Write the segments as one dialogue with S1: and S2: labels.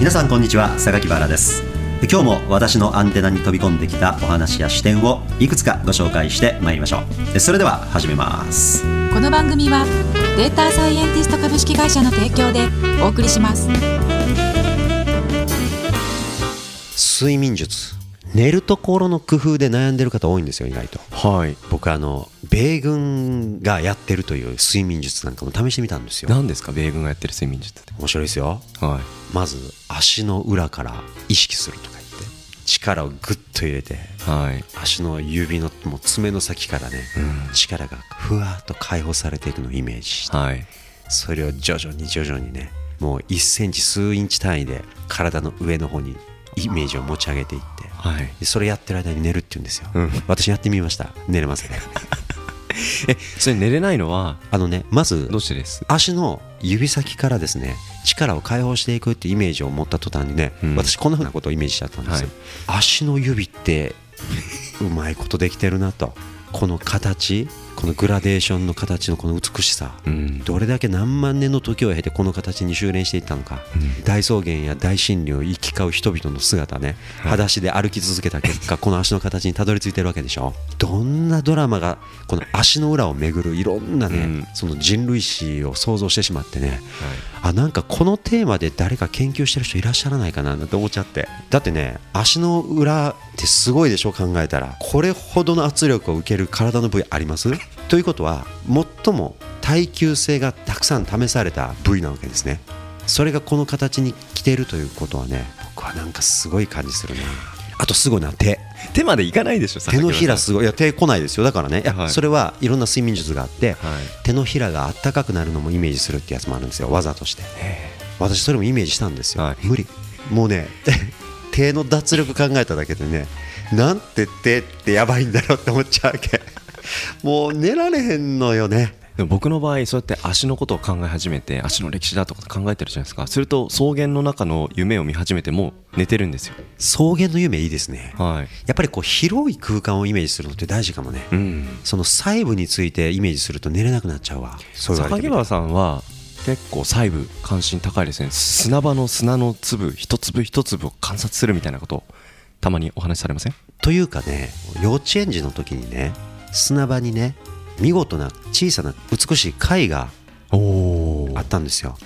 S1: 皆さんこんにちは榊原です。今日も私のアンテナに飛び込んできたお話や視点をいくつかご紹介してまいりましょう。それでは始めます。
S2: この番組はデータサイエンティスト株式会社の提供でお送りします。
S1: 睡眠術。寝るところの工夫で悩んでる方多いんですよ意外と。
S3: はい。
S1: 僕あの米軍がやってるという睡眠術なんかも試してみたんですよ。
S3: 何ですか？米軍がやってる睡眠術って。
S1: 面白いですよ。
S3: はい。
S1: まず足の裏から意識するとか言って力をグッと入れて
S3: はい。
S1: 足の指のもう爪の先からね、力がふわっと解放されていくのをイメージして
S3: はい。
S1: それを徐々に徐々にねもう1センチ数インチ単位で体の上の方にイメージを持ち上げていって
S3: はい。
S1: でそれやってる間に寝るって言うんですよ、
S3: うん。
S1: 私やってみました。寝れますね
S3: えそれ寝れないのは
S1: あのねまず
S3: どうしてです？
S1: 足の指先からですね力を解放していくってイメージを持った途端にね、
S3: うん。
S1: 私こんなふうなことをイメージしちゃったんですよ、足の指ってうまいことできてるなと。この形このグラデーションの形のこの美しさ、
S3: うん。
S1: どれだけ何万年の時を経てこの形に修練していったのか、大草原や大森林を行き交う人々の姿ね、裸足で歩き続けた結果 この足の形にたどり着いてるわけでしょ。どんなドラマがこの足の裏を巡るいろんなね、
S3: うん。
S1: その人類史を想像してしまってね、あなんかこのテーマで誰か研究してる人いらっしゃらないかななんて思っちゃって。だってね足の裏ってすごいでしょ考えたら。これほどの圧力を受ける体の部位あります？ということは最も耐久性がたくさん試された部位なわけですね。それがこの形に来ているということはね僕はなんかすごい感じするな。あとすごいな手。
S3: 手までいかないでしょ
S1: 手のひら
S3: す
S1: すごい。いや手来ないですよ。だからね
S3: はい。
S1: それはいろんな睡眠術があって、
S3: はい。
S1: 手のひらがあったかくなるのもイメージするってやつもあるんですよ。技として。私それもイメージしたんですよ、
S3: はい。
S1: 無理。もうね 手の脱力考えただけでねなんて手ってやばいんだろうって思っちゃうわけもう寝られへんのよね。
S3: でも僕の場合そうやって足のことを考え始めて足の歴史だとか考えてるじゃないですか。すると草原の中の夢を見始めてもう寝てるんですよ。
S1: 草原の夢いいですね。
S3: はい。
S1: やっぱりこう広い空間をイメージするのって大事かもね、
S3: うん。
S1: その細部についてイメージすると寝れなくなっちゃうわ。そう言われ
S3: 原さんは結構細部関心高いですね。砂場の砂の粒一粒一粒を観察するみたいなことをたまにお話しされません？
S1: というかね幼稚園児の時にね砂場にね見事な小さな美しい貝が
S3: お
S1: あったんですよ。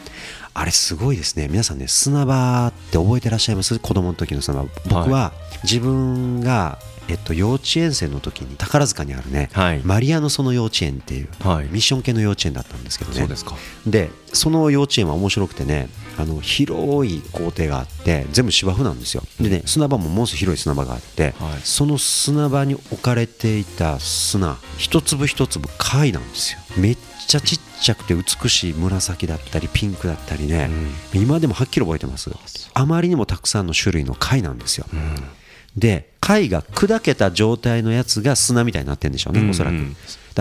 S1: あれすごいですね。皆さんね砂場って覚えてらっしゃいます？子供の時の砂場。僕は自分が、えっと、幼稚園生の時に宝塚にあるね、
S3: はい。
S1: マリアの幼稚園っていう、
S3: はい。
S1: ミッション系の幼稚園だったんですけどね。
S3: そうですか。
S1: でその幼稚園は面白くてねあの広い校庭があって全部芝生なんですよ。でね砂場もものすごい広い砂場があって、
S3: はい。
S1: その砂場に置かれていた砂一粒一粒貝なんですよ。めっちゃちっちゃくて美しい紫だったりピンクだったりね、今でもはっきり覚えてます。あまりにもたくさんの種類の貝なんですよ、で貝が砕けた状態のやつが砂みたいになってるんでしょうね、
S3: うん。
S1: おそらく。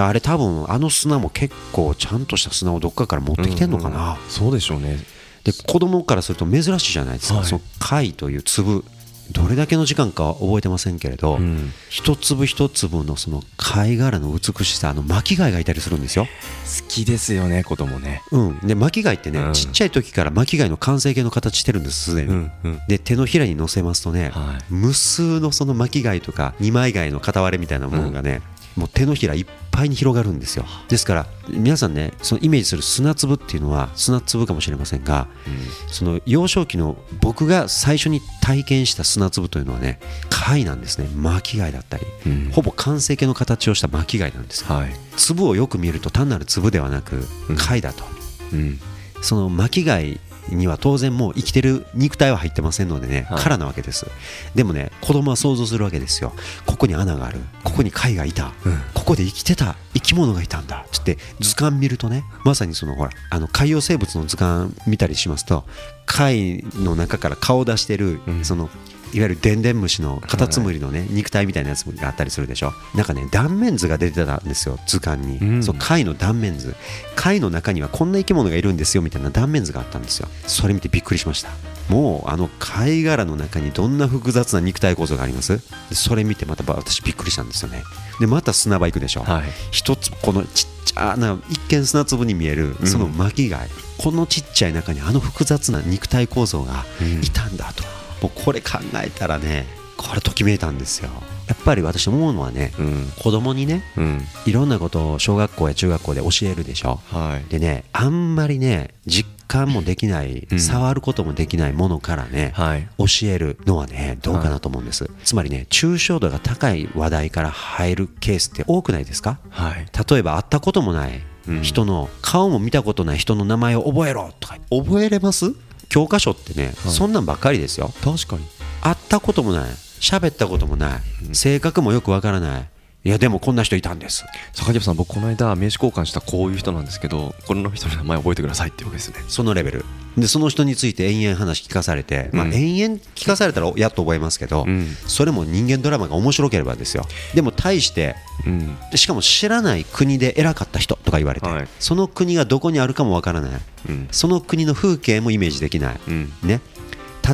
S1: らあれ多分あの砂も結構ちゃんとした砂をどっかから持ってきてんのかな、
S3: そうでしょうね。
S1: で子供からすると珍しいじゃないですか、
S3: はい
S1: その貝という粒。どれだけの時間かは覚えてませんけれど、
S3: うん。
S1: 一粒一粒のその貝殻の美しさあの巻き貝がいたりするんですよ、
S3: 好きですよね子供ね。
S1: うん、で巻き貝ってね、
S3: うん。
S1: ちっちゃい時から巻き貝の完成形の形してるんですすでに、
S3: うんうん。
S1: で手のひらに乗せますとね、
S3: はい。
S1: 無数のその巻き貝とか二枚貝の片割れみたいなものがね、もう手のひらいっぱいに広がるんですよ。ですから皆さんねそのイメージする砂粒っていうのは砂粒かもしれませんが、その幼少期の僕が最初に体験した砂粒というのはね貝なんですね。巻き貝だったり、
S3: うん。
S1: ほぼ完成形の形をした巻き貝なんですよ。
S3: はい。
S1: 粒をよく見ると単なる粒ではなく
S3: うん。
S1: 貝だと、
S3: うん。
S1: その巻き貝には当然もう生きてる肉体は入ってませんのでね、
S3: はい。
S1: 殻なわけです。でもね子供は想像するわけですよ。ここに穴がある。ここに貝がいた、
S3: うん。
S1: ここで生きてた。生き物がいたんだ。つって図鑑見るとねまさにそのほらあの海洋生物の図鑑見たりしますと貝の中から顔を出してる、
S3: うん。
S1: そのいわゆるでんでん虫のカタツムリのね、肉体みたいなやつがあったりするでしょ。なんかね断面図が出てたんですよ図鑑に、
S3: うん。
S1: そう貝の断面図。貝の中にはこんな生き物がいるんですよみたいな断面図があったんですよ。それ見てびっくりしました。もうあの貝殻の中にどんな複雑な肉体構造があります？でそれ見てまた私びっくりしたんですよね。でまた砂場行くでしょ、
S3: はい。
S1: 一つこのちっちゃな一見砂粒に見えるその巻貝、このちっちゃい中にあの複雑な肉体構造がいたんだと、もうこれ考えたらねこれときめいたんですよ。やっぱり私思うのはね、
S3: うん。
S1: 子供にね
S3: うん。
S1: いろんなことを小学校や中学校で教えるでしょ。
S3: はい。
S1: でねあんまりね実感もできない、
S3: うん。
S1: 触ることもできないものからね、
S3: はい。
S1: 教えるのはねどうかなと思うんです、つまりね抽象度が高い話題から入るケースって多くないですか？
S3: はい。
S1: 例えば会ったこともない
S3: うん。
S1: 人の顔も見たことない人の名前を覚えろとか。覚えれます？教科書ってね、そんなんばっかりですよ。
S3: 確かに。
S1: 会ったこともない。喋ったこともない。性格もよくわからないいやでもこんな人いたんです。
S3: 坂木さん僕この間名刺交換したこういう人なんですけどこの人の名前覚えてくださいってわけですね。
S1: そのレベル。でその人について延々話聞かされて、まあ、
S3: うん
S1: 延々聞かされたらやっと覚えますけど、
S3: うん。
S1: それも人間ドラマが面白ければですよ。でも対して
S3: うん。
S1: でしかも知らない国で偉かった人とか言われて、
S3: はい。
S1: その国がどこにあるかもわからない。
S3: うん。
S1: その国の風景もイメージできない、
S3: うん。
S1: ね、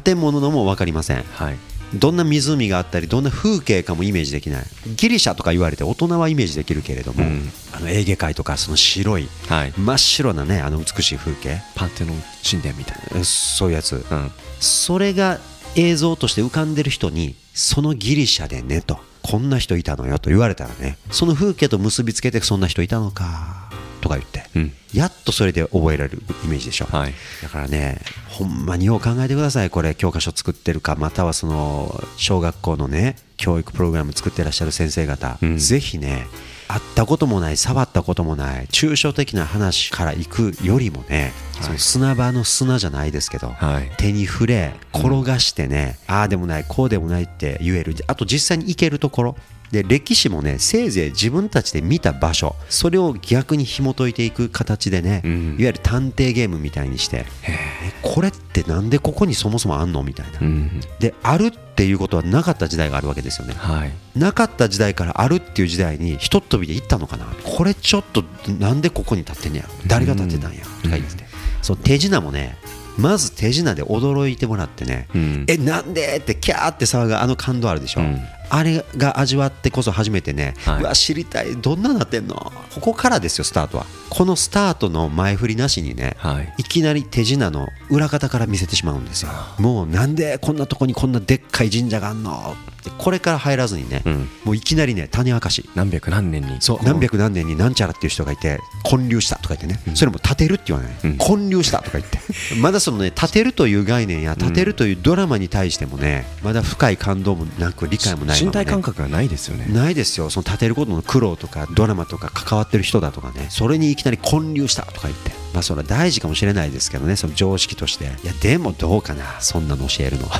S1: 建物のも分かりません。
S3: はい
S1: どんな湖があったりどんな風景かもイメージできない。ギリシャとか言われて大人はイメージできるけれども、
S3: うん。
S1: あのエーゲ海とかその白い
S3: はい。
S1: 真っ白なねあの美しい風景。
S3: パンテノン神殿みたい
S1: えそういうやつ。
S3: なうん。
S1: それが映像として浮かんでる人にそのギリシャでねとこんな人いたのよと言われたらねその風景と結びつけてそんな人いたのかとか言って
S3: うん。
S1: やっとそれで覚えられるイメージでしょ、
S3: はい。
S1: だからねほんまによう考えてください。これ教科書作ってるかまたはその小学校のね教育プログラム作ってらっしゃる先生方、
S3: うん。
S1: ぜひね会ったこともない触ったこともない抽象的な話から行くよりもね、
S3: はい。
S1: その砂場の砂じゃないですけど、
S3: はい。
S1: 手に触れ転がしてね、ああでもないこうでもないって言える。あと実際に行けるところで歴史もねせいぜい自分たちで見た場所それを逆に紐解いていく形でね、
S3: うん。
S1: いわゆる探偵ゲームみたいにしてえ。これってなんでここにそもそもあんの？みたいな、
S3: うん。
S1: であるっていうことはなかった時代があるわけですよね。
S3: はい。
S1: なかった時代からあるっていう時代にひとっ飛びで行ったのかな？これちょっとなんでここに立ってんねや？ろ誰が立ってたんや？ろとか言って、そう手品もねまず手品で驚いてもらってね、
S3: うん。
S1: えなんで？ってキャーって騒ぐあの感動あるでしょ、
S3: うん
S1: あれが味わってこそ初めてね、
S3: はい。う
S1: わ知りたい。どんななってんの？ここからですよスタートは。このスタートの前振りなしにね、
S3: はい。
S1: いきなり手品の裏方から見せてしまうんですよ。もうなんでこんなとこにこんなでっかい神社があんの？これから入らずにね、
S3: うん。
S1: もういきなりね種明かし
S3: 何百何年に
S1: そう何百何年になんちゃらっていう人がいて建立したとか言ってね、それも建てるって言わない、
S3: うん。
S1: 建立したとか言って。まだそのね建てるという概念や建てるというドラマに対してもねまだ深い感動もなく理解もないね、
S3: 身体感覚がないですよね。
S1: ないですよ。その建てることの苦労とかドラマとか関わってる人だとかね。それにいきなり建立したとか言ってまあそれは大事かもしれないですけどねその常識として。いやでもどうかなそんなの教えるのは。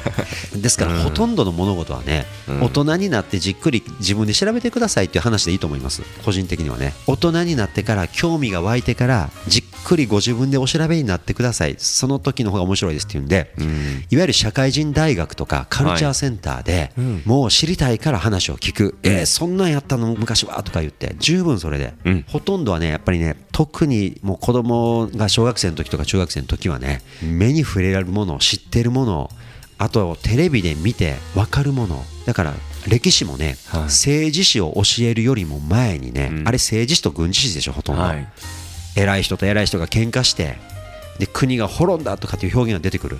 S1: ですから、ほとんどの物事はね、
S3: うん。
S1: 大人になってじっくり自分で調べてくださいっていう話でいいと思います。個人的にはね。大人になってから興味が湧いてからじっくりご自分でお調べになってください。その時の方が面白いですっていうんで、
S3: うん。
S1: いわゆる社会人大学とかカルチャーセンターで、
S3: うん。
S1: もう知りたいから話を聞く、えーそんなんやったの昔はとか言って十分それで、
S3: うん。
S1: ほとんどはねやっぱりね特にもう子供が小学生の時とか中学生の時はね目に触れられるもの知ってるものあとテレビで見て分かるもの。だから歴史もね、
S3: はい。
S1: 政治史を教えるよりも前にね、
S3: うん。
S1: あれ政治史と軍事史でしょほとんど、
S3: はい。
S1: 偉い人と偉い人が喧嘩してで国が滅んだとかっていう表現が出てくる。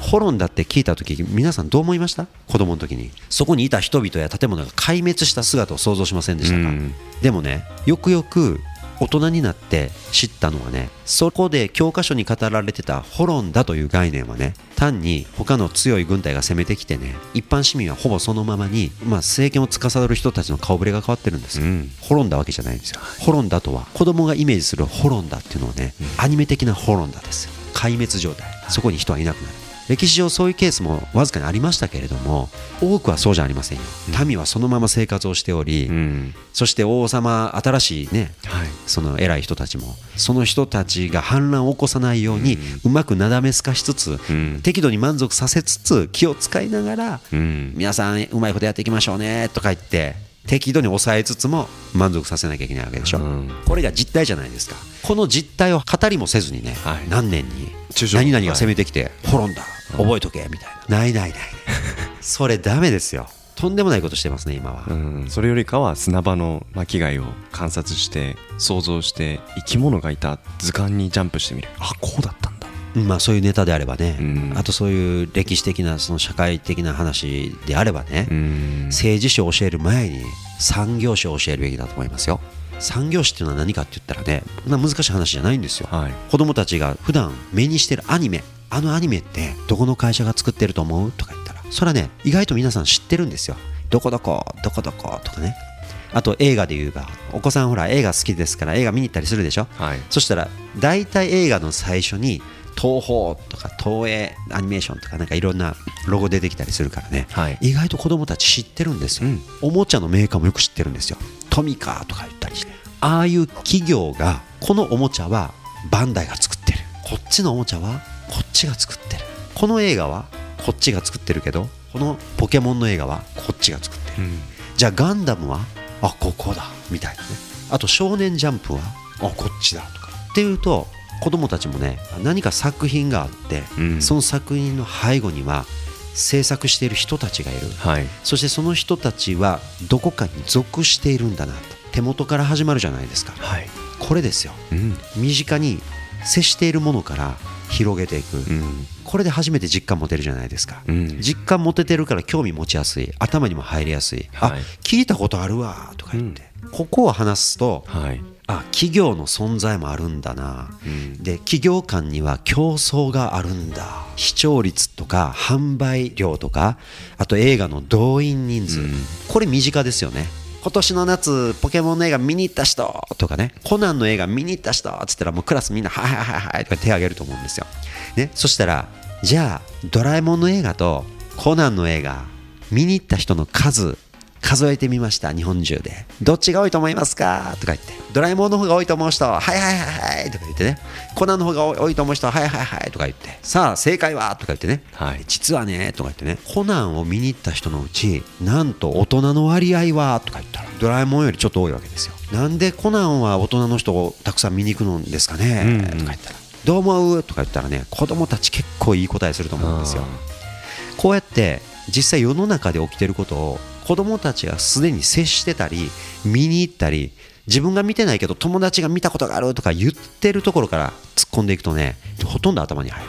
S1: 滅んだって聞いた時皆さんどう思いました？子供の時に。そこにいた人々や建物が壊滅した姿を想像しませんでしたか、
S3: うん。
S1: でもねよくよく大人になって知ったのはねそこで教科書に語られてた滅んだという概念はね単に他の強い軍隊が攻めてきてね一般市民はほぼそのままに、まあ、政権を司る人たちの顔ぶれが変わってるんですよ、
S3: うん。
S1: 滅んだわけじゃないんですよ。滅んだとは子供がイメージする滅んだっていうのはね、アニメ的な滅んだです壊滅状態。そこに人はいなくなる歴史上そういうケースもわずかにありましたけれども多くはそうじゃありませんよ。民はそのまま生活をしており、
S3: うん
S1: そして王様新しいね
S3: はい。
S1: その偉い人たちもその人たちが反乱を起こさないようにうまくなだめすかしつつ、
S3: うん。
S1: 適度に満足させつつ気を使いながら、
S3: うん。
S1: 皆さんうまいことやっていきましょうねとか言って適度に抑えつつも満足させなきゃいけないわけでしょ、
S3: うん。
S1: これが実態じゃないですか。この実態を語りもせずにね、
S3: はい。
S1: 何年に何々が攻めてきて滅んだ覚えとけみたいな。ないないない。それダメですよ。とんでもないことしてますね今は、
S3: うん、それよりかは砂場の巻貝を観察して想像して生き物がいた図鑑にジャンプしてみる。あこうだったんだ。
S1: まあ、そういうネタであればね、
S3: うん。
S1: あとそういう歴史的なその社会的な話であればね、
S3: うん。
S1: 政治史を教える前に産業史を教えるべきだと思いますよ。産業史っていうのは何かって言ったらね難しい話じゃないんですよ。
S3: はい。
S1: 子供たちが普段目にしてるアニメあのアニメってどこの会社が作ってると思う？とか言ったらそれはね意外と皆さん知ってるんですよ。どこどこどこどことかね。あと映画で言えばお子さんほら映画好きですから映画見に行ったりするでしょ？
S3: はい。
S1: そしたら大体映画の最初に東宝とか東映アニメーションとかなんかいろんなロゴ出てきたりするからね、
S3: はい。
S1: 意外と子供たち知ってるんですよ、
S3: うん。
S1: おもちゃのメーカーもよく知ってるんですよ。トミカとか言ったりして。ああいう企業がこのおもちゃはバンダイが作ってる。こっちのおもちゃはこっちが作ってる。この映画はこっちが作ってるけどこのポケモンの映画はこっちが作ってる。
S3: うん。
S1: じゃあガンダムはあここだみたいなね。あと少年ジャンプはあこっちだとか。っていうと子供たちもね何か作品があって、
S3: うん。
S1: その作品の背後には制作している人たちがいる。
S3: はい。
S1: そしてその人たちはどこかに属しているんだなって手元から始まるじゃないですか。
S3: はい。
S1: これですよ。
S3: うん。
S1: 身近に接しているものから広げていく、
S3: うん。
S1: これで初めて実感持てるじゃないですか、
S3: うん。
S1: 実感持ててるから興味持ちやすい。頭にも入りやすい、あ
S3: はい。
S1: 聞いたことあるわとか言って、ここを話すと
S3: はい。
S1: あ企業の存在もあるんだな、
S3: うん。
S1: で企業間には競争があるんだ。視聴率とか販売量とかあと映画の動員人数、
S3: うん。
S1: これ身近ですよね今年の夏ポケモンの映画見に行った人とかねコナンの映画見に行った人って言ったらもうクラスみんなはいはいはいはいとか手挙げると思うんですよ、ね、そしたらじゃあドラえもんの映画とコナンの映画見に行った人の数数えてみました日本中で。どっちが多いと思いますか？とか言って。ドラえもんの方が多いと思う人はいはいはいはいとか言ってね。コナンの方が多いと思う人はいはいはいとか言って。さあ正解はとか言ってね、
S3: はい。
S1: 実はねとか言ってね。コナンを見に行った人のうちなんと大人の割合はとか言ったらドラえもんよりちょっと多いわけですよ。なんでコナンは大人の人をたくさん見に行くのですかね、
S3: うん。うん
S1: とか言ったら。どう思う？とか言ったらね子供たち結構いい答えすると思うんですよ。こうやって実際世の中で起きてることを子供たちがすでに接してたり見に行ったり自分が見てないけど友達が見たことがあるとか言ってるところから突っ込んでいくとねほとんど頭に入る。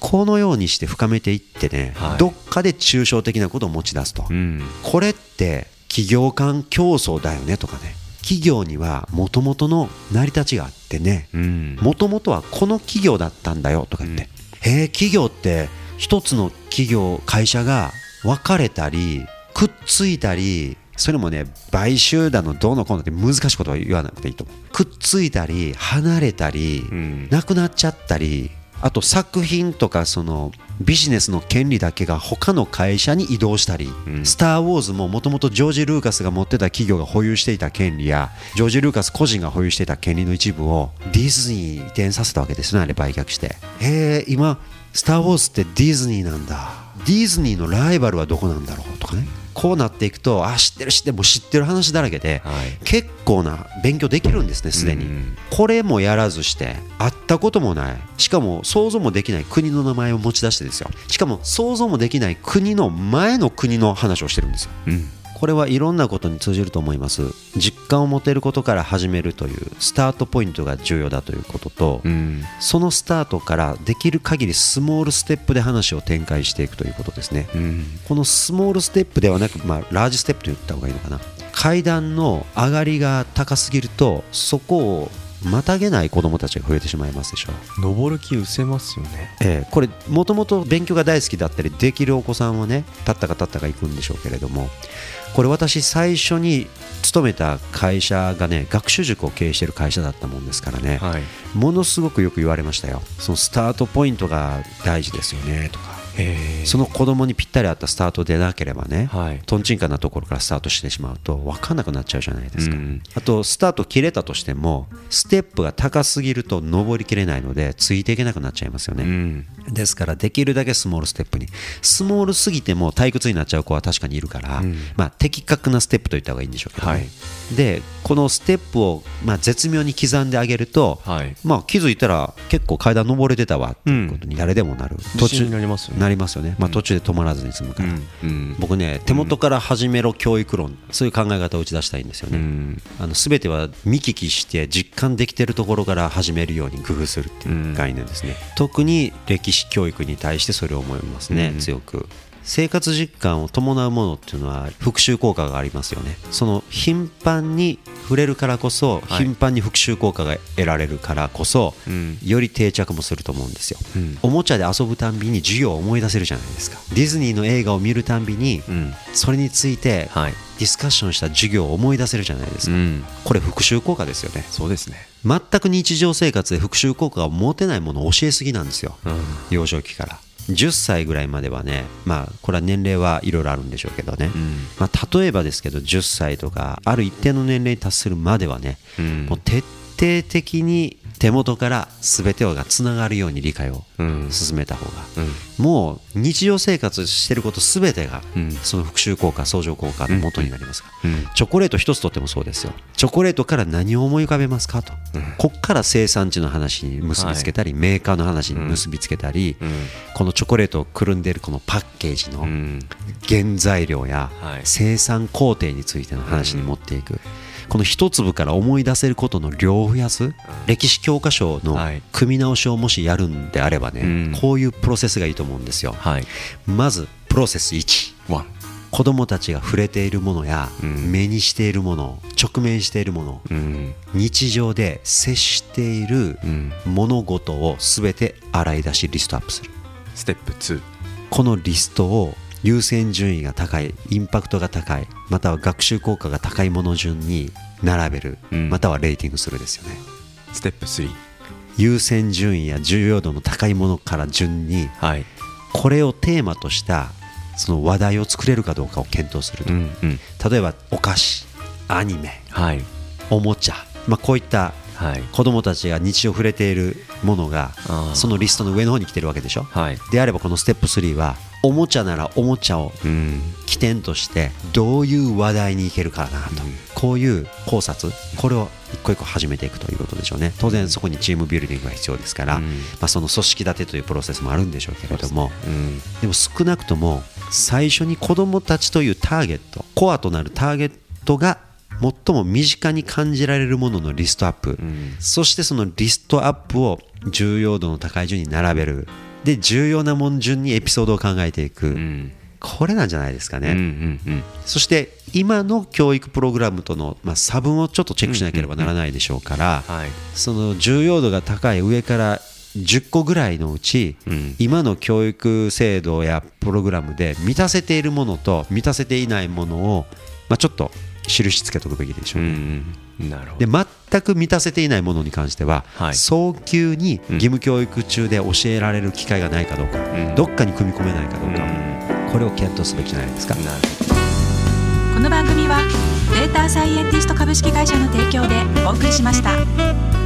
S1: このようにして深めていってね、
S3: はい。
S1: どっかで抽象的なことを持ち出すと、
S3: うん。
S1: これって企業間競争だよねとかね。企業にはもともとの成り立ちがあってね。
S3: うん。
S1: もともとはこの企業だったんだよとか言って、へえ企業って一つの企業会社が分かれたりくっついたりそれもね買収だのどうのこうのって難しいことは言わなくていいと思う。くっついたり離れたり、
S3: うん。
S1: なくなっちゃったりあと作品とかそのビジネスの権利だけが他の会社に移動したり、
S3: うん。
S1: スター・ウォーズももともとジョージ・ルーカスが持ってた企業が保有していた権利やジョージ・ルーカス個人が保有していた権利の一部をディズニーに移転させたわけですねあれ売却して。へえ今スター・ウォーズってディズニーなんだ。ディズニーのライバルはどこなんだろうとかねこうなっていくとあ知ってる知ってるもう知ってる話だらけで、
S3: はい。
S1: 結構な勉強できるんですねすでに、
S3: うん
S1: これもやらずして会ったこともない。しかも想像もできない国の名前を持ち出してですよ。しかも想像もできない国の前の国の話をしてるんですよ。
S3: うん
S1: これはいろんなことに通じると思います。実感を持てることから始めるというスタートポイントが重要だということと、
S3: うん。
S1: そのスタートからできる限りスモールステップで話を展開していくということですね。
S3: うん。
S1: このスモールステップではなく、まあ、ラージステップと言った方がいいのかな。階段の上がりが高すぎるとそこをまたげない子どもたちが増えてしまいますでしょう、
S3: 登る気失せますよね。
S1: ええこれもともと勉強が大好きだったりできるお子さんはね立ったか立ったか行くんでしょうけれどもこれ私最初に勤めた会社がね学習塾を経営している会社だったもんですからね、
S3: はい。
S1: ものすごくよく言われましたよ。そのスタートポイントが大事ですよねとかその子供にぴったり合ったスタートでなければね、
S3: はい。
S1: とんちんかなところからスタートしてしまうと分かんなくなっちゃうじゃないですか、
S3: うん。
S1: あとスタート切れたとしてもステップが高すぎると登りきれないのでついていけなくなっちゃいますよね、
S3: うん。
S1: ですからできるだけスモールステップに。スモールすぎても退屈になっちゃう子は確かにいるから、
S3: うん。
S1: まあ、的確なステップといった方がいいんでしょうけど、ね。
S3: はい。
S1: でこのステップを、まあ、絶妙に刻んであげると、
S3: はい。
S1: まあ、気づいたら結構階段登れてたわっていうことに誰でもなる、
S3: 自信になりますよね。
S1: なりますよね、まあ、途中で止まらずに済むから、
S3: うん。うん。
S1: 僕ね手元から始めろ教育論。そういう考え方を打ち出したいんですよね、
S3: うん。
S1: あの全ては見聞きして実感できてるところから始めるように工夫するっていう概念ですね、特に歴史教育に対してそれを思いますね、
S3: うん。
S1: 強く生活実感を伴うものっていうのは復習効果がありますよね。その頻繁に触れるからこそ
S3: はい。
S1: 頻繁に復習効果が得られるからこそ、
S3: うん。
S1: より定着もすると思うんですよ、
S3: うん。
S1: おもちゃで遊ぶたんびに授業を思い出せるじゃないですか。ディズニーの映画を見るたんびに
S3: うん。
S1: それについて
S3: はい。
S1: ディスカッションした授業を思い出せるじゃないですか、
S3: うん。
S1: これ復習効果ですよね。
S3: そうですね。
S1: 全く日常生活で復習効果が持てないものを教えすぎなんですよ。
S3: うん。
S1: 幼少期から10歳ぐらいまではねまあこれは年齢はいろいろあるんでしょうけどね、
S3: うん。
S1: まあ、例えばですけど10歳とかある一定の年齢に達するまではね、
S3: うん。
S1: もう徹底的に手元から全てがつながるように理解を
S3: うん。
S1: 進めた方が、
S3: うん。
S1: もう日常生活してること全てが、
S3: うん。
S1: その復習効果相乗効果の元になりますから、
S3: うん。
S1: チョコレート一つとってもそうですよ。チョコレートから何を思い浮かべますかと、こっから生産地の話に結びつけたり、メーカーの話に結びつけたり、
S3: うん。
S1: このチョコレートをくるんでいるこのパッケージの
S3: うん。
S1: 原材料や
S3: はい。
S1: 生産工程についての話に持っていく、この一粒から思い出せることの量を増やす、歴史教科書の
S3: はい。
S1: 組み直しをもしやるんであればね、
S3: うん。
S1: こういうプロセスがいいと思うんですよ。
S3: はい。
S1: まずプロセス1
S3: ワン。
S1: 子どもたちが触れているものや、
S3: うん。
S1: 目にしているもの直面しているもの
S3: うん。
S1: 日常で接している
S3: うん。
S1: 物事を全て洗い出しリストアップする。
S3: ステップ2
S1: このリストを優先順位が高いインパクトが高いまたは学習効果が高いもの順に並べる、
S3: うん。
S1: またはレーティングするですよね。
S3: ステップ3
S1: 優先順位や重要度の高いものから順に
S3: はい。
S1: これをテーマとしたその話題を作れるかどうかを検討すると、
S3: うんうん。
S1: 例えばお菓子アニメ
S3: はい。
S1: おもちゃ、まあ、こういった
S3: はい。
S1: 子どもたちが日常触れているものがそのリストの上の方に来てるわけでしょ？
S3: はい。
S1: であればこのステップ3はおもちゃならおもちゃを
S3: うん。
S1: 起点としてどういう話題にいけるかなと、
S3: うん。
S1: こういう考察これを一個一個始めていくということでしょうね。当然そこにチームビルディングが必要ですから、
S3: うん。
S1: まあ、その組織立てというプロセスもあるんでしょうけれども。
S3: うん。
S1: でも少なくとも最初に子どもたちというターゲットコアとなるターゲットが最も身近に感じられるもののリストアップ、
S3: うん。
S1: そしてそのリストアップを重要度の高い順に並べる。で重要なもん順にエピソードを考えていく、
S3: うん。
S1: これなんじゃないですかね、
S3: うんうんうん。
S1: そして今の教育プログラムとの、まあ、差分をちょっとチェックしなければならないでしょうから、
S3: はい。
S1: その重要度が高い上から10個ぐらいのうち、
S3: うん。
S1: 今の教育制度やプログラムで満たせているものと満たせていないものを、まあ、ちょっと印つけておくべきでしょうね、
S3: うんうん。なるほ
S1: で
S3: ど
S1: 全く満たせていないものに関しては、
S3: はい。
S1: 早急に
S3: うん
S1: 義務教育中で教えられる機会がないかどうか、
S3: うん。
S1: どっかに組み込めないかどうか、
S3: うん。
S1: これを検討すべきじゃないですか。
S3: なるほど。
S2: この番組はデータサイエンティスト株式会社の提供でお送りしました。